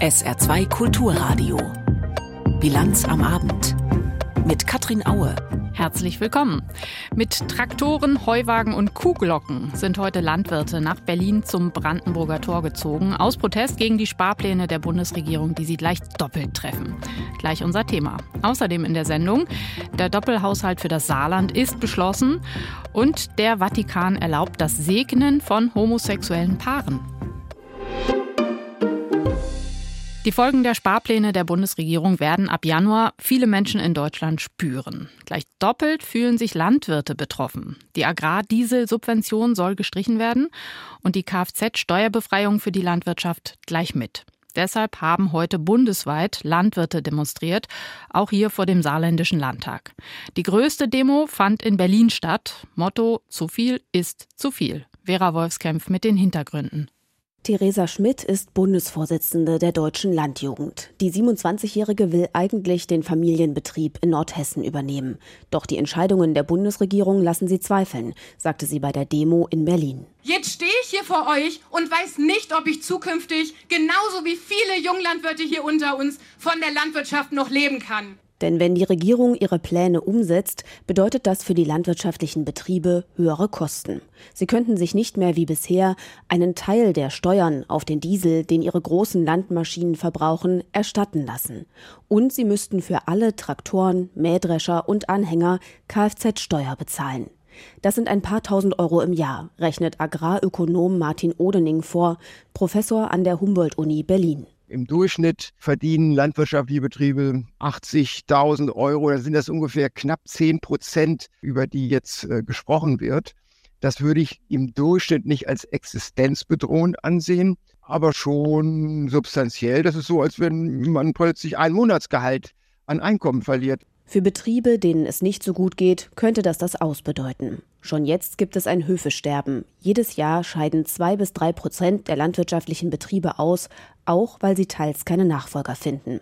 SR2 Kulturradio. Bilanz am Abend. Mit Katrin Aue. Herzlich willkommen. Mit Traktoren, Heuwagen und Kuhglocken sind heute Landwirte nach Berlin zum Brandenburger Tor gezogen, aus Protest gegen die Sparpläne der Bundesregierung, die sie gleich doppelt treffen. Gleich unser Thema. Außerdem in der Sendung, der Doppelhaushalt für das Saarland ist beschlossen und der Vatikan erlaubt das Segnen von homosexuellen Paaren. Die Folgen der Sparpläne der Bundesregierung werden ab Januar viele Menschen in Deutschland spüren. Gleich doppelt fühlen sich Landwirte betroffen. Die Agrardieselsubvention soll gestrichen werden und die Kfz-Steuerbefreiung für die Landwirtschaft gleich mit. Deshalb haben heute bundesweit Landwirte demonstriert, auch hier vor dem Saarländischen Landtag. Die größte Demo fand in Berlin statt. Motto: Zu viel ist zu viel. Vera Wolfskämpf mit den Hintergründen. Theresa Schmidt ist Bundesvorsitzende der Deutschen Landjugend. Die 27-Jährige will eigentlich den Familienbetrieb in Nordhessen übernehmen. Doch die Entscheidungen der Bundesregierung lassen sie zweifeln, sagte sie bei der Demo in Berlin. Jetzt stehe ich hier vor euch und weiß nicht, ob ich zukünftig, genauso wie viele Junglandwirte hier unter uns, von der Landwirtschaft noch leben kann. Denn wenn die Regierung ihre Pläne umsetzt, bedeutet das für die landwirtschaftlichen Betriebe höhere Kosten. Sie könnten sich nicht mehr wie bisher einen Teil der Steuern auf den Diesel, den ihre großen Landmaschinen verbrauchen, erstatten lassen. Und sie müssten für alle Traktoren, Mähdrescher und Anhänger Kfz-Steuer bezahlen. Das sind ein paar tausend Euro im Jahr, rechnet Agrarökonom Martin Odening vor, Professor an der Humboldt-Uni Berlin. Im Durchschnitt verdienen landwirtschaftliche Betriebe 80.000 Euro. Da sind das ungefähr knapp 10 Prozent, über die jetzt äh, gesprochen wird. Das würde ich im Durchschnitt nicht als existenzbedrohend ansehen, aber schon substanziell. Das ist so, als wenn man plötzlich ein Monatsgehalt an Einkommen verliert. Für Betriebe, denen es nicht so gut geht, könnte das das ausbedeuten. Schon jetzt gibt es ein Höfesterben. Jedes Jahr scheiden zwei bis drei Prozent der landwirtschaftlichen Betriebe aus, auch weil sie teils keine Nachfolger finden.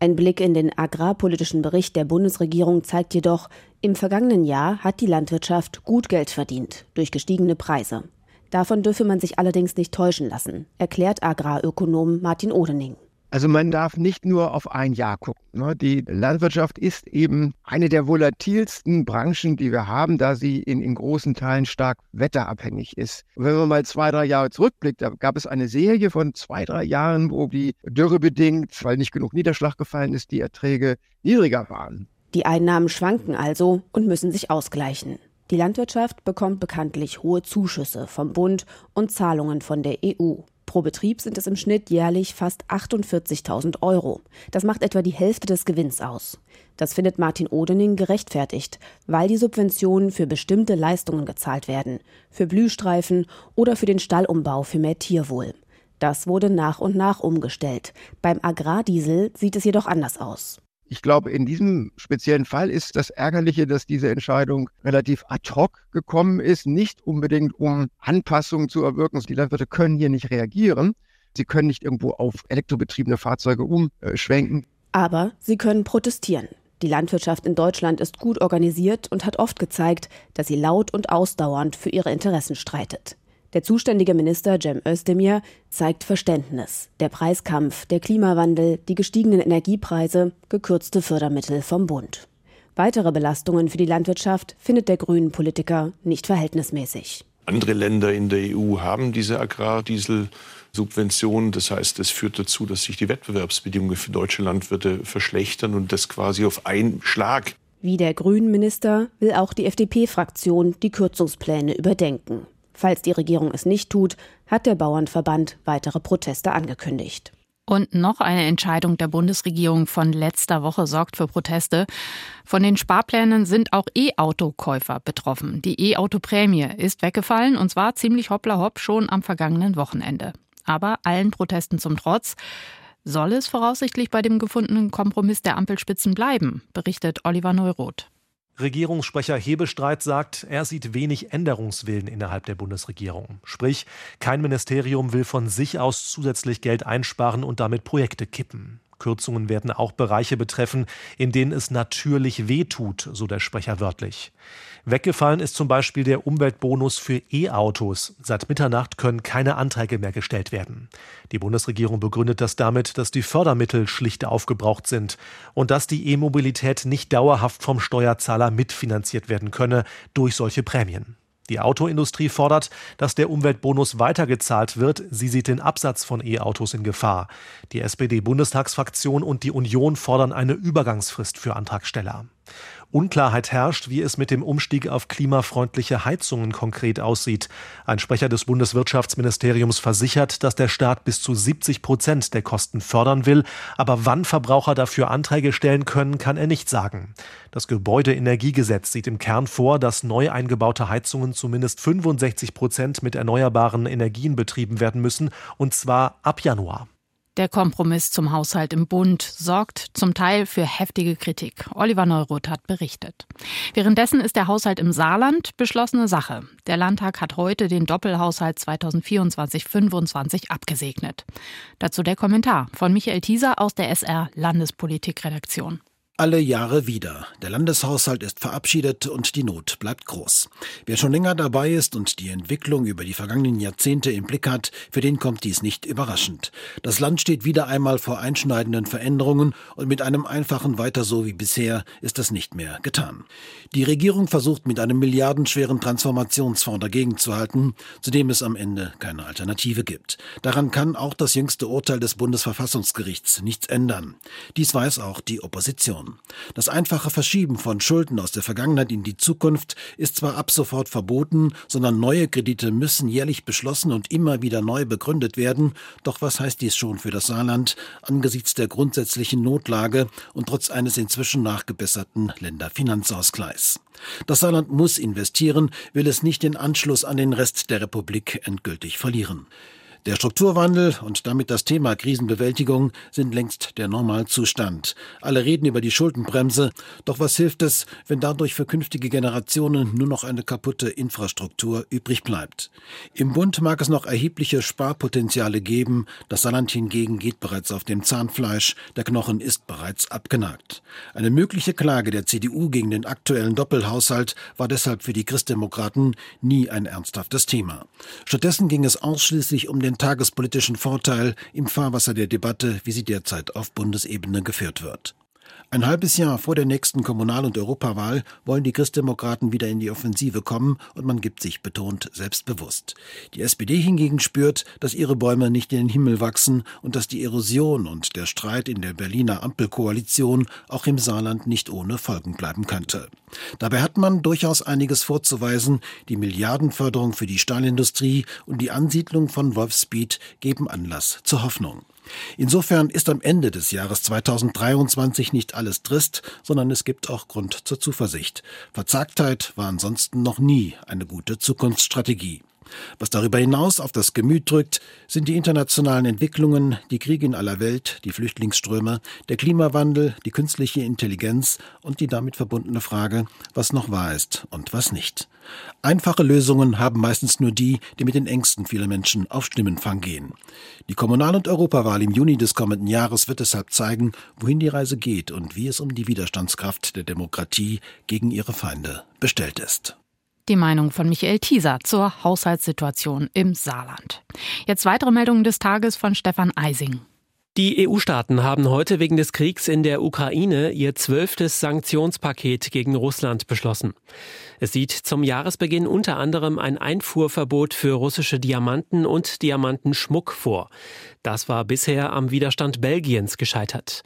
Ein Blick in den agrarpolitischen Bericht der Bundesregierung zeigt jedoch, im vergangenen Jahr hat die Landwirtschaft gut Geld verdient durch gestiegene Preise. Davon dürfe man sich allerdings nicht täuschen lassen, erklärt Agrarökonom Martin Odening. Also man darf nicht nur auf ein Jahr gucken. Ne? Die Landwirtschaft ist eben eine der volatilsten Branchen, die wir haben, da sie in, in großen Teilen stark wetterabhängig ist. Wenn man mal zwei, drei Jahre zurückblickt, da gab es eine Serie von zwei, drei Jahren, wo die Dürre bedingt, weil nicht genug Niederschlag gefallen ist, die Erträge niedriger waren. Die Einnahmen schwanken also und müssen sich ausgleichen. Die Landwirtschaft bekommt bekanntlich hohe Zuschüsse vom Bund und Zahlungen von der EU. Pro Betrieb sind es im Schnitt jährlich fast 48.000 Euro. Das macht etwa die Hälfte des Gewinns aus. Das findet Martin Odening gerechtfertigt, weil die Subventionen für bestimmte Leistungen gezahlt werden, für Blühstreifen oder für den Stallumbau für mehr Tierwohl. Das wurde nach und nach umgestellt. Beim Agrardiesel sieht es jedoch anders aus. Ich glaube, in diesem speziellen Fall ist das Ärgerliche, dass diese Entscheidung relativ ad hoc gekommen ist, nicht unbedingt um Anpassungen zu erwirken. Die Landwirte können hier nicht reagieren. Sie können nicht irgendwo auf elektrobetriebene Fahrzeuge umschwenken. Aber sie können protestieren. Die Landwirtschaft in Deutschland ist gut organisiert und hat oft gezeigt, dass sie laut und ausdauernd für ihre Interessen streitet. Der zuständige Minister Cem Özdemir zeigt Verständnis. Der Preiskampf, der Klimawandel, die gestiegenen Energiepreise, gekürzte Fördermittel vom Bund. Weitere Belastungen für die Landwirtschaft findet der grünen Politiker nicht verhältnismäßig. Andere Länder in der EU haben diese Agrardieselsubventionen. Das heißt, es führt dazu, dass sich die Wettbewerbsbedingungen für deutsche Landwirte verschlechtern und das quasi auf einen Schlag. Wie der grünen Minister will auch die FDP-Fraktion die Kürzungspläne überdenken. Falls die Regierung es nicht tut, hat der Bauernverband weitere Proteste angekündigt. Und noch eine Entscheidung der Bundesregierung von letzter Woche sorgt für Proteste. Von den Sparplänen sind auch E-Auto-Käufer betroffen. Die E-Auto-Prämie ist weggefallen und zwar ziemlich hoppla hopp schon am vergangenen Wochenende. Aber allen Protesten zum Trotz soll es voraussichtlich bei dem gefundenen Kompromiss der Ampelspitzen bleiben, berichtet Oliver Neuroth. Regierungssprecher Hebestreit sagt, er sieht wenig Änderungswillen innerhalb der Bundesregierung. Sprich, kein Ministerium will von sich aus zusätzlich Geld einsparen und damit Projekte kippen. Kürzungen werden auch Bereiche betreffen, in denen es natürlich wehtut, so der Sprecher wörtlich. Weggefallen ist zum Beispiel der Umweltbonus für E-Autos. Seit Mitternacht können keine Anträge mehr gestellt werden. Die Bundesregierung begründet das damit, dass die Fördermittel schlicht aufgebraucht sind und dass die E-Mobilität nicht dauerhaft vom Steuerzahler mitfinanziert werden könne durch solche Prämien. Die Autoindustrie fordert, dass der Umweltbonus weitergezahlt wird. Sie sieht den Absatz von E-Autos in Gefahr. Die SPD-Bundestagsfraktion und die Union fordern eine Übergangsfrist für Antragsteller. Unklarheit herrscht, wie es mit dem Umstieg auf klimafreundliche Heizungen konkret aussieht. Ein Sprecher des Bundeswirtschaftsministeriums versichert, dass der Staat bis zu 70 Prozent der Kosten fördern will, aber wann Verbraucher dafür Anträge stellen können, kann er nicht sagen. Das Gebäudeenergiegesetz sieht im Kern vor, dass neu eingebaute Heizungen zumindest 65 Prozent mit erneuerbaren Energien betrieben werden müssen, und zwar ab Januar. Der Kompromiss zum Haushalt im Bund sorgt zum Teil für heftige Kritik. Oliver Neuroth hat berichtet. Währenddessen ist der Haushalt im Saarland beschlossene Sache. Der Landtag hat heute den Doppelhaushalt 2024-25 abgesegnet. Dazu der Kommentar von Michael Thieser aus der SR Landespolitikredaktion. Alle Jahre wieder. Der Landeshaushalt ist verabschiedet und die Not bleibt groß. Wer schon länger dabei ist und die Entwicklung über die vergangenen Jahrzehnte im Blick hat, für den kommt dies nicht überraschend. Das Land steht wieder einmal vor einschneidenden Veränderungen und mit einem einfachen Weiter so wie bisher ist das nicht mehr getan. Die Regierung versucht mit einem milliardenschweren Transformationsfonds dagegenzuhalten, zu dem es am Ende keine Alternative gibt. Daran kann auch das jüngste Urteil des Bundesverfassungsgerichts nichts ändern. Dies weiß auch die Opposition. Reform. Das einfache Verschieben von Schulden aus der Vergangenheit in die Zukunft ist zwar ab sofort verboten, sondern neue Kredite müssen jährlich beschlossen und immer wieder neu begründet werden. Doch was heißt dies schon für das Saarland angesichts der grundsätzlichen Notlage und trotz eines inzwischen nachgebesserten Länderfinanzausgleichs? Das Saarland muss investieren, will es nicht den Anschluss an den Rest der Republik endgültig verlieren. Der Strukturwandel und damit das Thema Krisenbewältigung sind längst der Normalzustand. Alle reden über die Schuldenbremse, doch was hilft es, wenn dadurch für künftige Generationen nur noch eine kaputte Infrastruktur übrig bleibt? Im Bund mag es noch erhebliche Sparpotenziale geben, das Saarland hingegen geht bereits auf dem Zahnfleisch, der Knochen ist bereits abgenagt. Eine mögliche Klage der CDU gegen den aktuellen Doppelhaushalt war deshalb für die Christdemokraten nie ein ernsthaftes Thema. Stattdessen ging es ausschließlich um den einen tagespolitischen Vorteil im Fahrwasser der Debatte, wie sie derzeit auf Bundesebene geführt wird. Ein halbes Jahr vor der nächsten Kommunal- und Europawahl wollen die Christdemokraten wieder in die Offensive kommen und man gibt sich betont selbstbewusst. Die SPD hingegen spürt, dass ihre Bäume nicht in den Himmel wachsen und dass die Erosion und der Streit in der Berliner Ampelkoalition auch im Saarland nicht ohne Folgen bleiben könnte. Dabei hat man durchaus einiges vorzuweisen. Die Milliardenförderung für die Stahlindustrie und die Ansiedlung von Wolfspeed geben Anlass zur Hoffnung. Insofern ist am Ende des Jahres 2023 nicht alles trist, sondern es gibt auch Grund zur Zuversicht. Verzagtheit war ansonsten noch nie eine gute Zukunftsstrategie. Was darüber hinaus auf das Gemüt drückt, sind die internationalen Entwicklungen, die Kriege in aller Welt, die Flüchtlingsströme, der Klimawandel, die künstliche Intelligenz und die damit verbundene Frage, was noch wahr ist und was nicht. Einfache Lösungen haben meistens nur die, die mit den Ängsten vieler Menschen auf Stimmenfang gehen. Die Kommunal- und Europawahl im Juni des kommenden Jahres wird deshalb zeigen, wohin die Reise geht und wie es um die Widerstandskraft der Demokratie gegen ihre Feinde bestellt ist. Die Meinung von Michael Thieser zur Haushaltssituation im Saarland. Jetzt weitere Meldungen des Tages von Stefan Eising. Die EU-Staaten haben heute wegen des Kriegs in der Ukraine ihr zwölftes Sanktionspaket gegen Russland beschlossen. Es sieht zum Jahresbeginn unter anderem ein Einfuhrverbot für russische Diamanten und Diamantenschmuck vor. Das war bisher am Widerstand Belgiens gescheitert.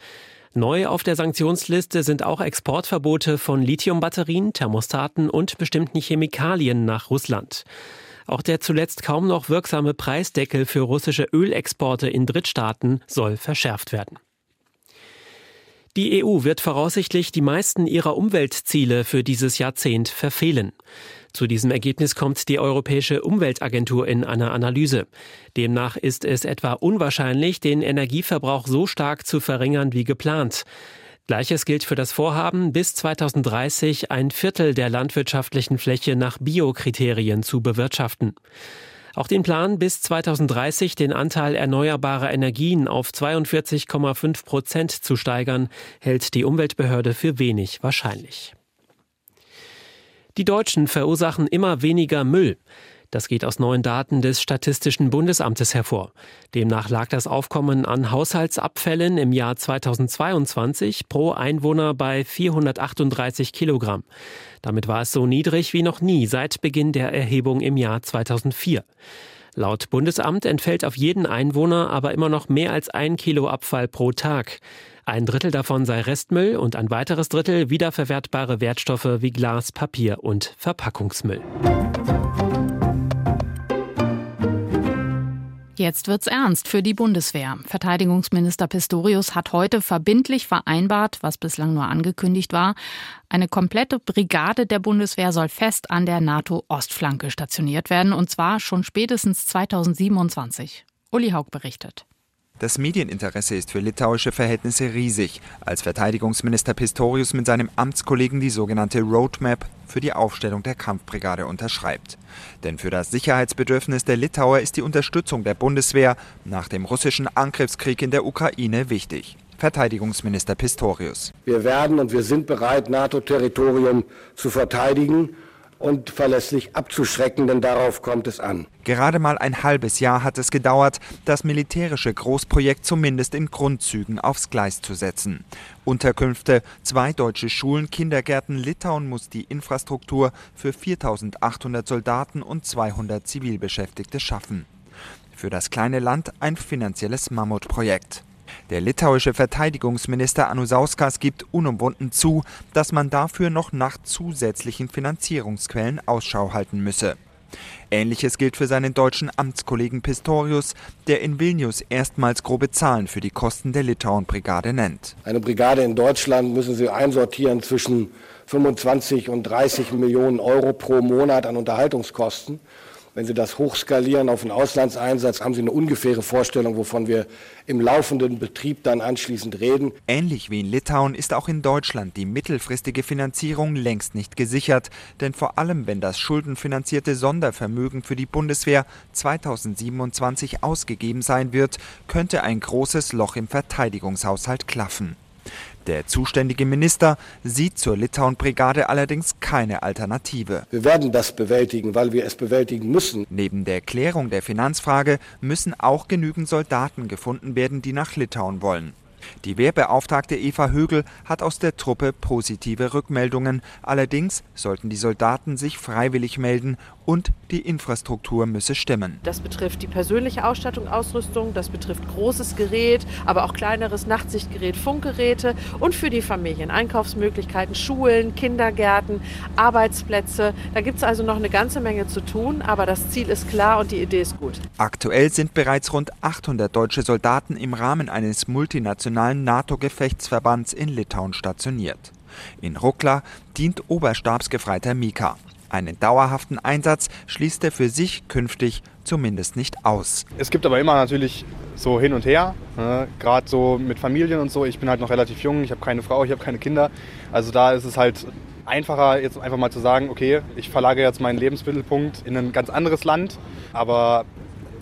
Neu auf der Sanktionsliste sind auch Exportverbote von Lithiumbatterien, Thermostaten und bestimmten Chemikalien nach Russland. Auch der zuletzt kaum noch wirksame Preisdeckel für russische Ölexporte in Drittstaaten soll verschärft werden. Die EU wird voraussichtlich die meisten ihrer Umweltziele für dieses Jahrzehnt verfehlen. Zu diesem Ergebnis kommt die Europäische Umweltagentur in einer Analyse. Demnach ist es etwa unwahrscheinlich, den Energieverbrauch so stark zu verringern wie geplant. Gleiches gilt für das Vorhaben, bis 2030 ein Viertel der landwirtschaftlichen Fläche nach Biokriterien zu bewirtschaften. Auch den Plan, bis 2030 den Anteil erneuerbarer Energien auf 42,5 Prozent zu steigern, hält die Umweltbehörde für wenig wahrscheinlich. Die Deutschen verursachen immer weniger Müll. Das geht aus neuen Daten des Statistischen Bundesamtes hervor. Demnach lag das Aufkommen an Haushaltsabfällen im Jahr 2022 pro Einwohner bei 438 Kilogramm. Damit war es so niedrig wie noch nie seit Beginn der Erhebung im Jahr 2004. Laut Bundesamt entfällt auf jeden Einwohner aber immer noch mehr als ein Kilo Abfall pro Tag. Ein Drittel davon sei Restmüll und ein weiteres Drittel wiederverwertbare Wertstoffe wie Glas, Papier und Verpackungsmüll. Jetzt wird's ernst für die Bundeswehr. Verteidigungsminister Pistorius hat heute verbindlich vereinbart, was bislang nur angekündigt war, eine komplette Brigade der Bundeswehr soll fest an der NATO-Ostflanke stationiert werden, und zwar schon spätestens 2027. Uli Haug berichtet. Das Medieninteresse ist für litauische Verhältnisse riesig, als Verteidigungsminister Pistorius mit seinem Amtskollegen die sogenannte Roadmap für die Aufstellung der Kampfbrigade unterschreibt. Denn für das Sicherheitsbedürfnis der Litauer ist die Unterstützung der Bundeswehr nach dem russischen Angriffskrieg in der Ukraine wichtig. Verteidigungsminister Pistorius. Wir werden und wir sind bereit, NATO-Territorium zu verteidigen und verlässlich abzuschrecken, denn darauf kommt es an. Gerade mal ein halbes Jahr hat es gedauert, das militärische Großprojekt zumindest in Grundzügen aufs Gleis zu setzen. Unterkünfte, zwei deutsche Schulen, Kindergärten, Litauen muss die Infrastruktur für 4800 Soldaten und 200 Zivilbeschäftigte schaffen. Für das kleine Land ein finanzielles Mammutprojekt. Der litauische Verteidigungsminister Anusauskas gibt unumwunden zu, dass man dafür noch nach zusätzlichen Finanzierungsquellen Ausschau halten müsse. Ähnliches gilt für seinen deutschen Amtskollegen Pistorius, der in Vilnius erstmals grobe Zahlen für die Kosten der Litauen-Brigade nennt. Eine Brigade in Deutschland müssen Sie einsortieren zwischen 25 und 30 Millionen Euro pro Monat an Unterhaltungskosten. Wenn Sie das hochskalieren auf einen Auslandseinsatz, haben Sie eine ungefähre Vorstellung, wovon wir im laufenden Betrieb dann anschließend reden. Ähnlich wie in Litauen ist auch in Deutschland die mittelfristige Finanzierung längst nicht gesichert. Denn vor allem, wenn das schuldenfinanzierte Sondervermögen für die Bundeswehr 2027 ausgegeben sein wird, könnte ein großes Loch im Verteidigungshaushalt klaffen. Der zuständige Minister sieht zur Litauen-Brigade allerdings keine Alternative. Wir werden das bewältigen, weil wir es bewältigen müssen. Neben der Klärung der Finanzfrage müssen auch genügend Soldaten gefunden werden, die nach Litauen wollen. Die Wehrbeauftragte Eva Högel hat aus der Truppe positive Rückmeldungen. Allerdings sollten die Soldaten sich freiwillig melden und die Infrastruktur müsse stimmen. Das betrifft die persönliche Ausstattung, Ausrüstung, das betrifft großes Gerät, aber auch kleineres Nachtsichtgerät, Funkgeräte und für die Familien Einkaufsmöglichkeiten, Schulen, Kindergärten, Arbeitsplätze. Da gibt es also noch eine ganze Menge zu tun, aber das Ziel ist klar und die Idee ist gut. Aktuell sind bereits rund 800 deutsche Soldaten im Rahmen eines multinationalen NATO-Gefechtsverbands in Litauen stationiert. In Rukla dient Oberstabsgefreiter Mika. Einen dauerhaften Einsatz schließt er für sich künftig zumindest nicht aus. Es gibt aber immer natürlich so hin und her, ne? gerade so mit Familien und so. Ich bin halt noch relativ jung, ich habe keine Frau, ich habe keine Kinder. Also da ist es halt einfacher, jetzt einfach mal zu sagen, okay, ich verlagere jetzt meinen Lebensmittelpunkt in ein ganz anderes Land. Aber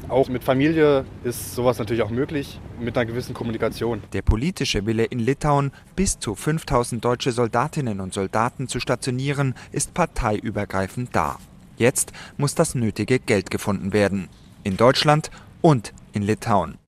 auch mit Familie ist sowas natürlich auch möglich, mit einer gewissen Kommunikation. Der politische Wille in Litauen, bis zu 5000 deutsche Soldatinnen und Soldaten zu stationieren, ist parteiübergreifend da. Jetzt muss das nötige Geld gefunden werden. In Deutschland und in Litauen.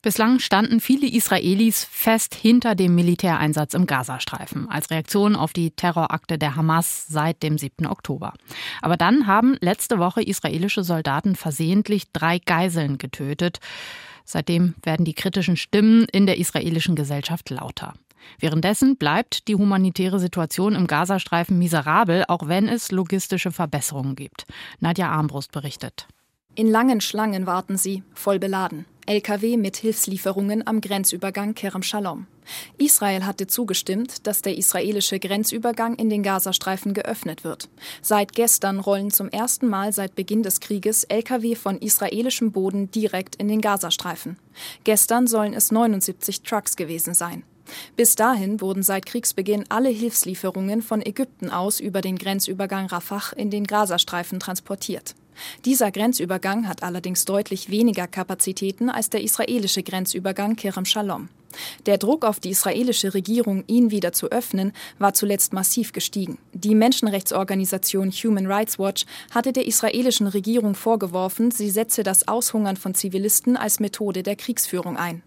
Bislang standen viele Israelis fest hinter dem Militäreinsatz im Gazastreifen als Reaktion auf die Terrorakte der Hamas seit dem 7. Oktober. Aber dann haben letzte Woche israelische Soldaten versehentlich drei Geiseln getötet. Seitdem werden die kritischen Stimmen in der israelischen Gesellschaft lauter. Währenddessen bleibt die humanitäre Situation im Gazastreifen miserabel, auch wenn es logistische Verbesserungen gibt. Nadja Armbrust berichtet. In langen Schlangen warten sie, voll beladen. Lkw mit Hilfslieferungen am Grenzübergang Kerem Shalom. Israel hatte zugestimmt, dass der israelische Grenzübergang in den Gazastreifen geöffnet wird. Seit gestern rollen zum ersten Mal seit Beginn des Krieges Lkw von israelischem Boden direkt in den Gazastreifen. Gestern sollen es 79 Trucks gewesen sein. Bis dahin wurden seit Kriegsbeginn alle Hilfslieferungen von Ägypten aus über den Grenzübergang Rafah in den Gazastreifen transportiert. Dieser Grenzübergang hat allerdings deutlich weniger Kapazitäten als der israelische Grenzübergang Kerem Shalom. Der Druck auf die israelische Regierung, ihn wieder zu öffnen, war zuletzt massiv gestiegen. Die Menschenrechtsorganisation Human Rights Watch hatte der israelischen Regierung vorgeworfen, sie setze das Aushungern von Zivilisten als Methode der Kriegsführung ein.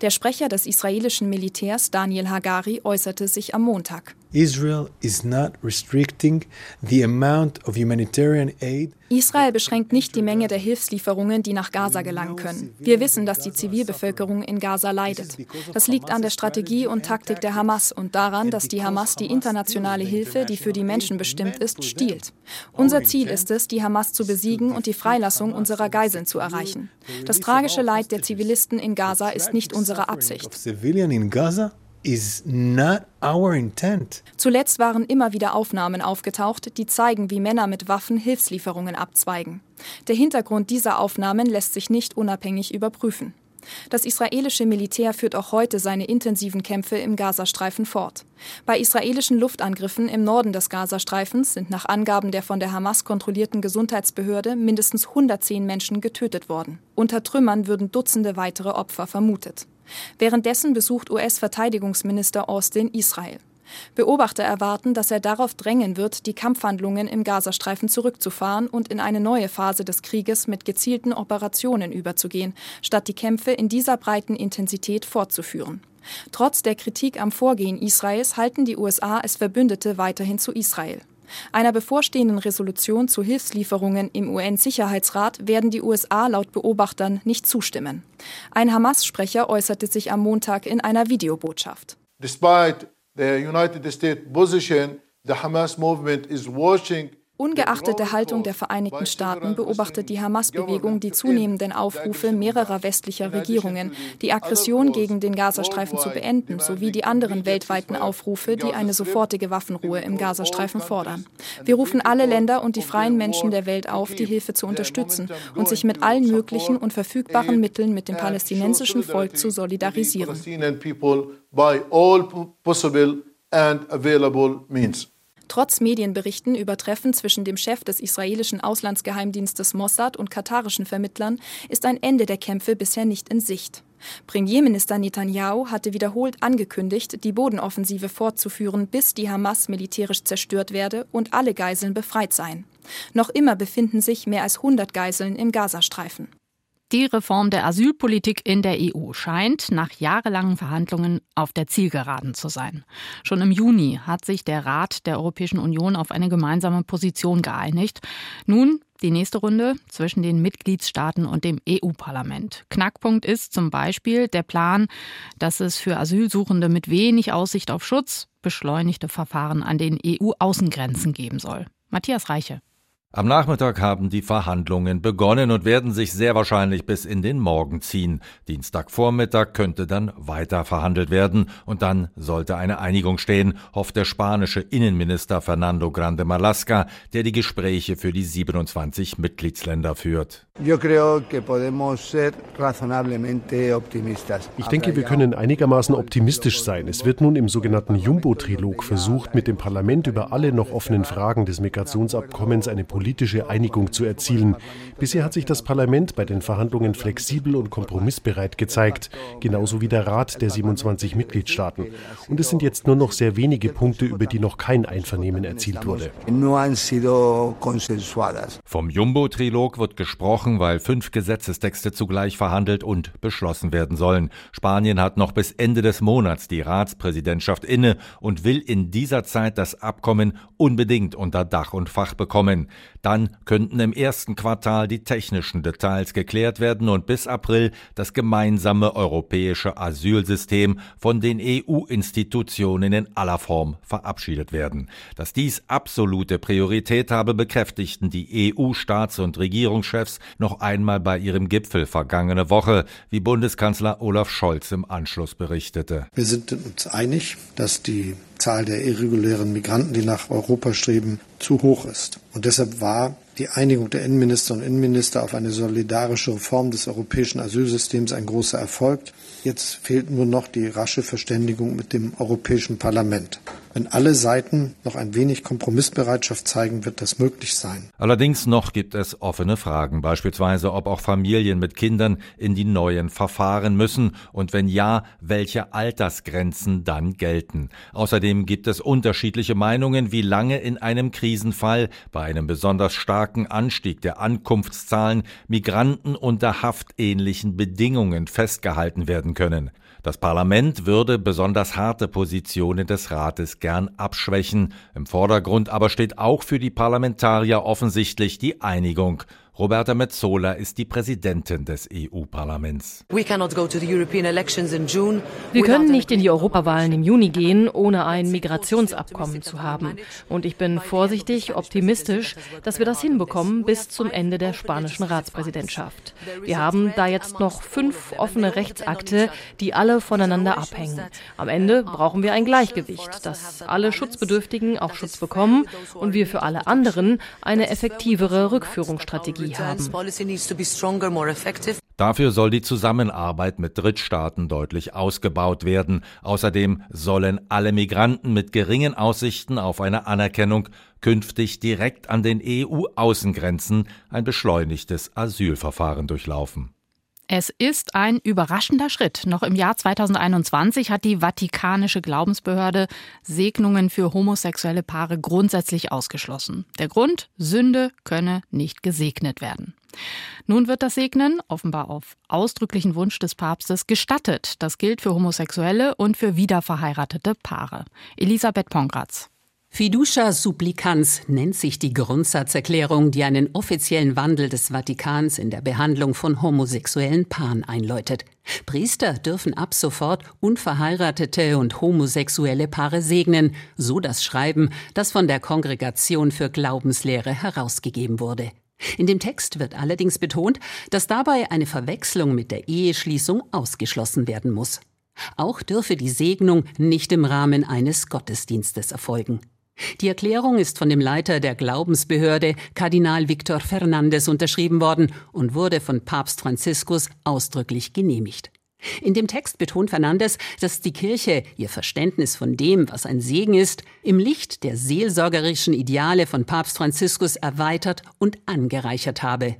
Der Sprecher des israelischen Militärs Daniel Hagari äußerte sich am Montag. Israel is not restricting the amount of humanitarian aid Israel beschränkt nicht die Menge der Hilfslieferungen, die nach Gaza gelangen können. Wir wissen, dass die Zivilbevölkerung in Gaza leidet. Das liegt an der Strategie und Taktik der Hamas und daran, dass die Hamas die internationale Hilfe, die für die Menschen bestimmt ist, stiehlt. Unser Ziel ist es, die Hamas zu besiegen und die Freilassung unserer Geiseln zu erreichen. Das tragische Leid der Zivilisten in Gaza ist nicht unsere Absicht. Zuletzt waren immer wieder Aufnahmen aufgetaucht, die zeigen, wie Männer mit Waffen Hilfslieferungen abzweigen. Der Hintergrund dieser Aufnahmen lässt sich nicht unabhängig überprüfen. Das israelische Militär führt auch heute seine intensiven Kämpfe im Gazastreifen fort. Bei israelischen Luftangriffen im Norden des Gazastreifens sind nach Angaben der von der Hamas kontrollierten Gesundheitsbehörde mindestens 110 Menschen getötet worden. Unter Trümmern würden Dutzende weitere Opfer vermutet. Währenddessen besucht US-Verteidigungsminister Austin Israel. Beobachter erwarten, dass er darauf drängen wird, die Kampfhandlungen im Gazastreifen zurückzufahren und in eine neue Phase des Krieges mit gezielten Operationen überzugehen, statt die Kämpfe in dieser breiten Intensität fortzuführen. Trotz der Kritik am Vorgehen Israels halten die USA als Verbündete weiterhin zu Israel. Einer bevorstehenden Resolution zu Hilfslieferungen im UN-Sicherheitsrat werden die USA laut Beobachtern nicht zustimmen. Ein Hamas-Sprecher äußerte sich am Montag in einer Videobotschaft. Despite the United States position, the Hamas movement is watching Ungeachtet der Haltung der Vereinigten Staaten beobachtet die Hamas-Bewegung die zunehmenden Aufrufe mehrerer westlicher Regierungen, die Aggression gegen den Gazastreifen zu beenden, sowie die anderen weltweiten Aufrufe, die eine sofortige Waffenruhe im Gazastreifen fordern. Wir rufen alle Länder und die freien Menschen der Welt auf, die Hilfe zu unterstützen und sich mit allen möglichen und verfügbaren Mitteln mit dem palästinensischen Volk zu solidarisieren. Trotz Medienberichten über Treffen zwischen dem Chef des israelischen Auslandsgeheimdienstes Mossad und katarischen Vermittlern ist ein Ende der Kämpfe bisher nicht in Sicht. Premierminister Netanyahu hatte wiederholt angekündigt, die Bodenoffensive fortzuführen, bis die Hamas militärisch zerstört werde und alle Geiseln befreit seien. Noch immer befinden sich mehr als 100 Geiseln im Gazastreifen. Die Reform der Asylpolitik in der EU scheint nach jahrelangen Verhandlungen auf der Zielgeraden zu sein. Schon im Juni hat sich der Rat der Europäischen Union auf eine gemeinsame Position geeinigt. Nun die nächste Runde zwischen den Mitgliedstaaten und dem EU-Parlament. Knackpunkt ist zum Beispiel der Plan, dass es für Asylsuchende mit wenig Aussicht auf Schutz beschleunigte Verfahren an den EU-Außengrenzen geben soll. Matthias Reiche. Am Nachmittag haben die Verhandlungen begonnen und werden sich sehr wahrscheinlich bis in den Morgen ziehen. Dienstagvormittag könnte dann weiter verhandelt werden und dann sollte eine Einigung stehen, hofft der spanische Innenminister Fernando Grande Malasca, der die Gespräche für die 27 Mitgliedsländer führt. Ich denke, wir können einigermaßen optimistisch sein. Es wird nun im sogenannten Jumbo-Trilog versucht, mit dem Parlament über alle noch offenen Fragen des Migrationsabkommens eine politische Einigung zu erzielen. Bisher hat sich das Parlament bei den Verhandlungen flexibel und kompromissbereit gezeigt, genauso wie der Rat der 27 Mitgliedstaaten. Und es sind jetzt nur noch sehr wenige Punkte, über die noch kein Einvernehmen erzielt wurde. Vom Jumbo-Trilog wird gesprochen, weil fünf Gesetzestexte zugleich verhandelt und beschlossen werden sollen. Spanien hat noch bis Ende des Monats die Ratspräsidentschaft inne und will in dieser Zeit das Abkommen unbedingt unter Dach und Fach bekommen. Dann könnten im ersten Quartal die technischen Details geklärt werden und bis April das gemeinsame europäische Asylsystem von den EU-Institutionen in aller Form verabschiedet werden. Dass dies absolute Priorität habe, bekräftigten die EU-Staats- und Regierungschefs noch einmal bei ihrem Gipfel vergangene Woche, wie Bundeskanzler Olaf Scholz im Anschluss berichtete. Wir sind uns einig, dass die Zahl der irregulären Migranten, die nach Europa streben, zu hoch ist. Und deshalb war die Einigung der Innenminister und Innenminister auf eine solidarische Reform des europäischen Asylsystems ein großer Erfolg. Jetzt fehlt nur noch die rasche Verständigung mit dem Europäischen Parlament. Wenn alle Seiten noch ein wenig Kompromissbereitschaft zeigen, wird das möglich sein. Allerdings noch gibt es offene Fragen, beispielsweise ob auch Familien mit Kindern in die neuen Verfahren müssen und wenn ja, welche Altersgrenzen dann gelten. Außerdem gibt es unterschiedliche Meinungen, wie lange in einem Krisenfall bei einem besonders starken Anstieg der Ankunftszahlen Migranten unter haftähnlichen Bedingungen festgehalten werden können. Das Parlament würde besonders harte Positionen des Rates gern abschwächen. Im Vordergrund aber steht auch für die Parlamentarier offensichtlich die Einigung Roberta Metsola ist die Präsidentin des EU-Parlaments. Wir können nicht in die Europawahlen im Juni gehen, ohne ein Migrationsabkommen zu haben. Und ich bin vorsichtig optimistisch, dass wir das hinbekommen bis zum Ende der spanischen Ratspräsidentschaft. Wir haben da jetzt noch fünf offene Rechtsakte, die alle voneinander abhängen. Am Ende brauchen wir ein Gleichgewicht, dass alle Schutzbedürftigen auch Schutz bekommen und wir für alle anderen eine effektivere Rückführungsstrategie haben. Dafür soll die Zusammenarbeit mit Drittstaaten deutlich ausgebaut werden. Außerdem sollen alle Migranten mit geringen Aussichten auf eine Anerkennung künftig direkt an den EU-Außengrenzen ein beschleunigtes Asylverfahren durchlaufen. Es ist ein überraschender Schritt. Noch im Jahr 2021 hat die Vatikanische Glaubensbehörde Segnungen für homosexuelle Paare grundsätzlich ausgeschlossen. Der Grund, Sünde könne nicht gesegnet werden. Nun wird das Segnen, offenbar auf ausdrücklichen Wunsch des Papstes, gestattet. Das gilt für Homosexuelle und für wiederverheiratete Paare. Elisabeth Pongratz. Fiducia supplicans nennt sich die Grundsatzerklärung, die einen offiziellen Wandel des Vatikans in der Behandlung von homosexuellen Paaren einläutet. Priester dürfen ab sofort unverheiratete und homosexuelle Paare segnen, so das Schreiben, das von der Kongregation für Glaubenslehre herausgegeben wurde. In dem Text wird allerdings betont, dass dabei eine Verwechslung mit der Eheschließung ausgeschlossen werden muss. Auch dürfe die Segnung nicht im Rahmen eines Gottesdienstes erfolgen. Die Erklärung ist von dem Leiter der Glaubensbehörde, Kardinal Victor Fernandez, unterschrieben worden und wurde von Papst Franziskus ausdrücklich genehmigt. In dem Text betont Fernandes, dass die Kirche ihr Verständnis von dem, was ein Segen ist, im Licht der seelsorgerischen Ideale von Papst Franziskus erweitert und angereichert habe.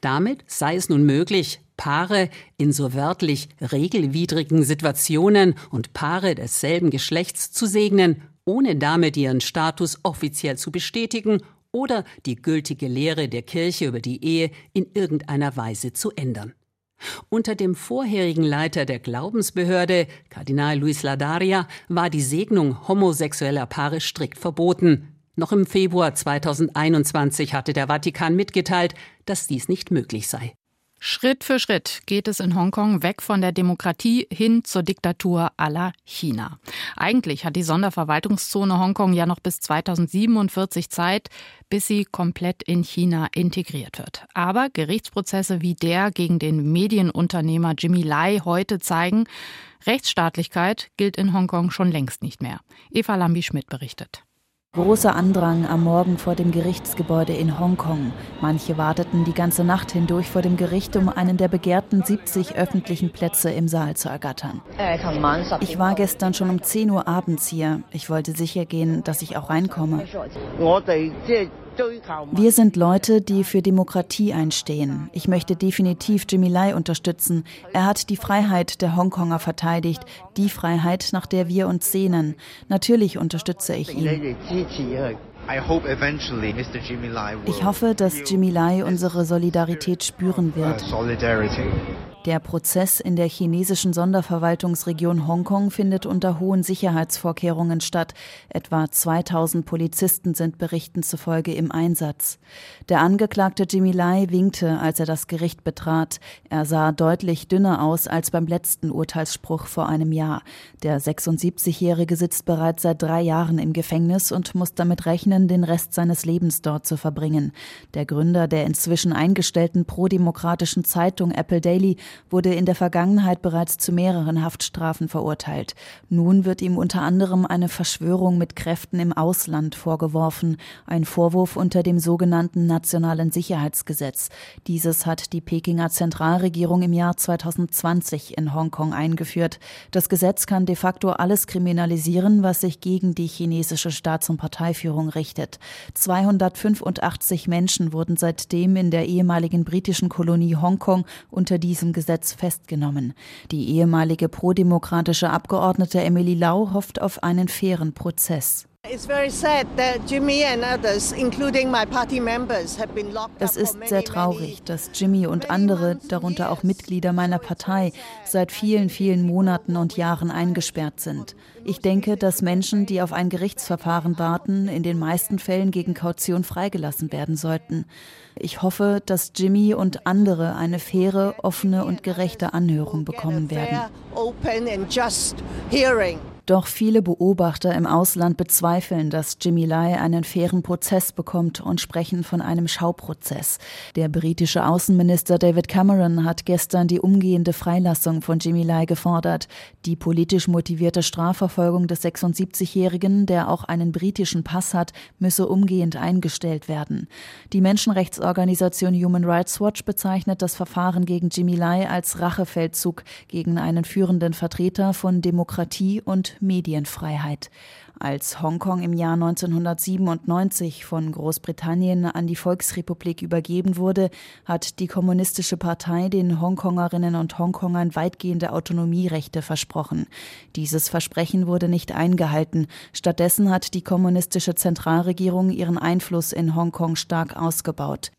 Damit sei es nun möglich, Paare in so wörtlich regelwidrigen Situationen und Paare desselben Geschlechts zu segnen ohne damit ihren Status offiziell zu bestätigen oder die gültige Lehre der Kirche über die Ehe in irgendeiner Weise zu ändern. Unter dem vorherigen Leiter der Glaubensbehörde, Kardinal Luis Ladaria, war die Segnung homosexueller Paare strikt verboten. Noch im Februar 2021 hatte der Vatikan mitgeteilt, dass dies nicht möglich sei. Schritt für Schritt geht es in Hongkong weg von der Demokratie hin zur Diktatur aller China. Eigentlich hat die Sonderverwaltungszone Hongkong ja noch bis 2047 Zeit, bis sie komplett in China integriert wird. Aber Gerichtsprozesse wie der gegen den Medienunternehmer Jimmy Lai heute zeigen, Rechtsstaatlichkeit gilt in Hongkong schon längst nicht mehr. Eva Lambi-Schmidt berichtet. Großer Andrang am Morgen vor dem Gerichtsgebäude in Hongkong. Manche warteten die ganze Nacht hindurch vor dem Gericht, um einen der begehrten 70 öffentlichen Plätze im Saal zu ergattern. Ich war gestern schon um 10 Uhr abends hier. Ich wollte sicher gehen, dass ich auch reinkomme. Wir sind Leute, die für Demokratie einstehen. Ich möchte definitiv Jimmy Lai unterstützen. Er hat die Freiheit der Hongkonger verteidigt, die Freiheit, nach der wir uns sehnen. Natürlich unterstütze ich ihn. Ich hoffe, dass Jimmy Lai unsere Solidarität spüren wird. Der Prozess in der chinesischen Sonderverwaltungsregion Hongkong findet unter hohen Sicherheitsvorkehrungen statt. Etwa 2000 Polizisten sind Berichten zufolge im Einsatz. Der Angeklagte Jimmy Lai winkte, als er das Gericht betrat. Er sah deutlich dünner aus als beim letzten Urteilsspruch vor einem Jahr. Der 76-Jährige sitzt bereits seit drei Jahren im Gefängnis und muss damit rechnen, den Rest seines Lebens dort zu verbringen. Der Gründer der inzwischen eingestellten prodemokratischen Zeitung Apple Daily wurde in der Vergangenheit bereits zu mehreren Haftstrafen verurteilt. Nun wird ihm unter anderem eine Verschwörung mit Kräften im Ausland vorgeworfen, ein Vorwurf unter dem sogenannten Nationalen Sicherheitsgesetz. Dieses hat die Pekinger Zentralregierung im Jahr 2020 in Hongkong eingeführt. Das Gesetz kann de facto alles kriminalisieren, was sich gegen die chinesische Staats- und Parteiführung richtet. 285 Menschen wurden seitdem in der ehemaligen britischen Kolonie Hongkong unter diesem Gesetz festgenommen. Die ehemalige prodemokratische Abgeordnete Emily Lau hofft auf einen fairen Prozess. Es ist sehr traurig, dass Jimmy und andere, darunter auch Mitglieder meiner Partei, seit vielen, vielen Monaten und Jahren eingesperrt sind. Ich denke, dass Menschen, die auf ein Gerichtsverfahren warten, in den meisten Fällen gegen Kaution freigelassen werden sollten. Ich hoffe, dass Jimmy und andere eine faire, offene und gerechte Anhörung bekommen werden. Doch viele Beobachter im Ausland bezweifeln, dass Jimmy Lai einen fairen Prozess bekommt und sprechen von einem Schauprozess. Der britische Außenminister David Cameron hat gestern die umgehende Freilassung von Jimmy Lai gefordert. Die politisch motivierte Strafverfolgung des 76-Jährigen, der auch einen britischen Pass hat, müsse umgehend eingestellt werden. Die Menschenrechtsorganisation Human Rights Watch bezeichnet das Verfahren gegen Jimmy Lai als Rachefeldzug gegen einen führenden Vertreter von Demokratie und Medienfreiheit. Als Hongkong im Jahr 1997 von Großbritannien an die Volksrepublik übergeben wurde, hat die Kommunistische Partei den Hongkongerinnen und Hongkongern weitgehende Autonomierechte versprochen. Dieses Versprechen wurde nicht eingehalten. Stattdessen hat die kommunistische Zentralregierung ihren Einfluss in Hongkong stark ausgebaut.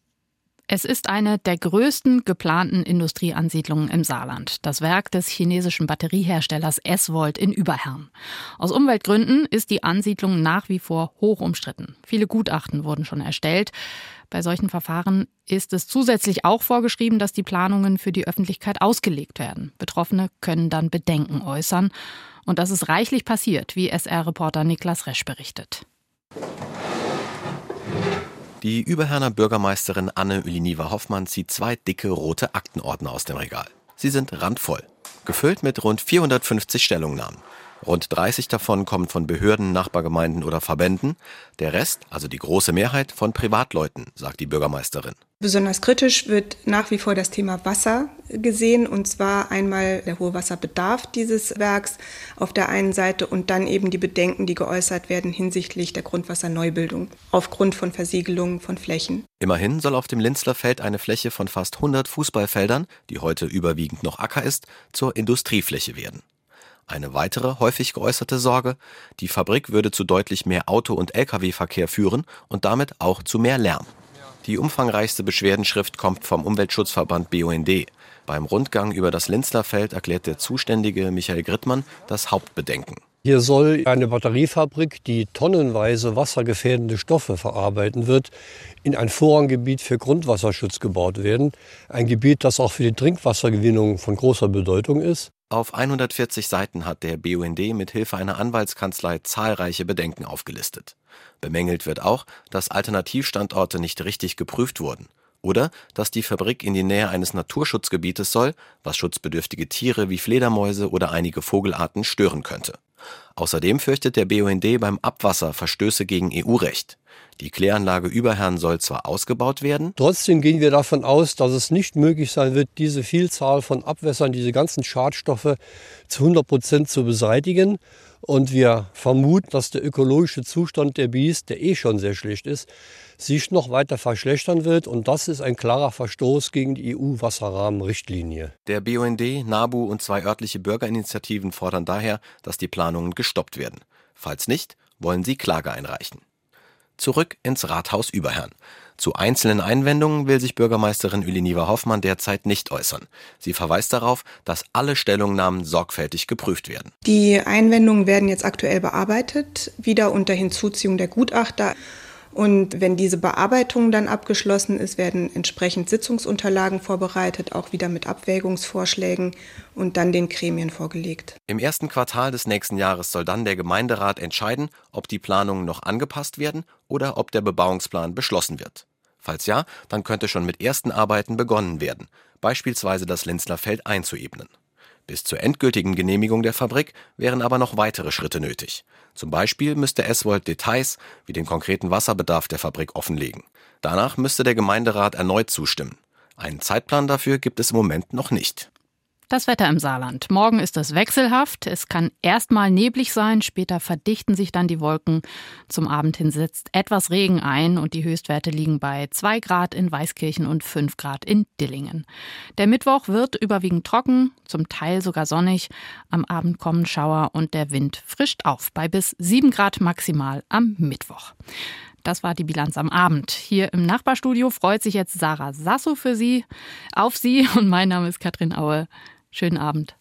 Es ist eine der größten geplanten Industrieansiedlungen im Saarland, das Werk des chinesischen Batterieherstellers S-Volt in Überherrn. Aus Umweltgründen ist die Ansiedlung nach wie vor hoch umstritten. Viele Gutachten wurden schon erstellt. Bei solchen Verfahren ist es zusätzlich auch vorgeschrieben, dass die Planungen für die Öffentlichkeit ausgelegt werden. Betroffene können dann Bedenken äußern. Und das ist reichlich passiert, wie SR-Reporter Niklas Resch berichtet. Die Überherner Bürgermeisterin Anne Uliniva Hoffmann zieht zwei dicke rote Aktenordner aus dem Regal. Sie sind randvoll, gefüllt mit rund 450 Stellungnahmen. Rund 30 davon kommen von Behörden, Nachbargemeinden oder Verbänden. Der Rest, also die große Mehrheit, von Privatleuten, sagt die Bürgermeisterin. Besonders kritisch wird nach wie vor das Thema Wasser gesehen, und zwar einmal der hohe Wasserbedarf dieses Werks auf der einen Seite und dann eben die Bedenken, die geäußert werden hinsichtlich der Grundwasserneubildung aufgrund von Versiegelungen von Flächen. Immerhin soll auf dem Linzlerfeld eine Fläche von fast 100 Fußballfeldern, die heute überwiegend noch Acker ist, zur Industriefläche werden. Eine weitere häufig geäußerte Sorge, die Fabrik würde zu deutlich mehr Auto- und Lkw-Verkehr führen und damit auch zu mehr Lärm. Die umfangreichste Beschwerdenschrift kommt vom Umweltschutzverband BUND. Beim Rundgang über das Linzlerfeld erklärt der zuständige Michael Grittmann das Hauptbedenken. Hier soll eine Batteriefabrik, die tonnenweise wassergefährdende Stoffe verarbeiten wird, in ein Vorranggebiet für Grundwasserschutz gebaut werden. Ein Gebiet, das auch für die Trinkwassergewinnung von großer Bedeutung ist. Auf 140 Seiten hat der BUND mit Hilfe einer Anwaltskanzlei zahlreiche Bedenken aufgelistet. Bemängelt wird auch, dass Alternativstandorte nicht richtig geprüft wurden oder dass die Fabrik in die Nähe eines Naturschutzgebietes soll, was schutzbedürftige Tiere wie Fledermäuse oder einige Vogelarten stören könnte. Außerdem fürchtet der BUND beim Abwasser Verstöße gegen EU-Recht. Die Kläranlage Überherrn soll zwar ausgebaut werden. Trotzdem gehen wir davon aus, dass es nicht möglich sein wird, diese Vielzahl von Abwässern, diese ganzen Schadstoffe zu 100 Prozent zu beseitigen. Und wir vermuten, dass der ökologische Zustand der Bies, der eh schon sehr schlecht ist, sich noch weiter verschlechtern wird. Und das ist ein klarer Verstoß gegen die EU-Wasserrahmenrichtlinie. Der BUND, NABU und zwei örtliche Bürgerinitiativen fordern daher, dass die Planungen gestoppt werden. Falls nicht, wollen sie Klage einreichen zurück ins Rathaus Überherrn. Zu einzelnen Einwendungen will sich Bürgermeisterin Uliniva Hoffmann derzeit nicht äußern. Sie verweist darauf, dass alle Stellungnahmen sorgfältig geprüft werden. Die Einwendungen werden jetzt aktuell bearbeitet, wieder unter Hinzuziehung der Gutachter. Und wenn diese Bearbeitung dann abgeschlossen ist, werden entsprechend Sitzungsunterlagen vorbereitet, auch wieder mit Abwägungsvorschlägen und dann den Gremien vorgelegt. Im ersten Quartal des nächsten Jahres soll dann der Gemeinderat entscheiden, ob die Planungen noch angepasst werden oder ob der Bebauungsplan beschlossen wird. Falls ja, dann könnte schon mit ersten Arbeiten begonnen werden, beispielsweise das Lenzler Feld einzuebnen. Bis zur endgültigen Genehmigung der Fabrik wären aber noch weitere Schritte nötig. Zum Beispiel müsste Eswold Details wie den konkreten Wasserbedarf der Fabrik offenlegen. Danach müsste der Gemeinderat erneut zustimmen. Einen Zeitplan dafür gibt es im Moment noch nicht. Das Wetter im Saarland. Morgen ist es wechselhaft. Es kann erstmal neblig sein, später verdichten sich dann die Wolken. Zum Abend hin setzt etwas Regen ein und die Höchstwerte liegen bei 2 Grad in Weißkirchen und 5 Grad in Dillingen. Der Mittwoch wird überwiegend trocken, zum Teil sogar sonnig. Am Abend kommen Schauer und der Wind frischt auf bei bis 7 Grad maximal am Mittwoch. Das war die Bilanz am Abend. Hier im Nachbarstudio freut sich jetzt Sarah Sasso für Sie, auf Sie und mein Name ist Katrin Aue. Schönen Abend.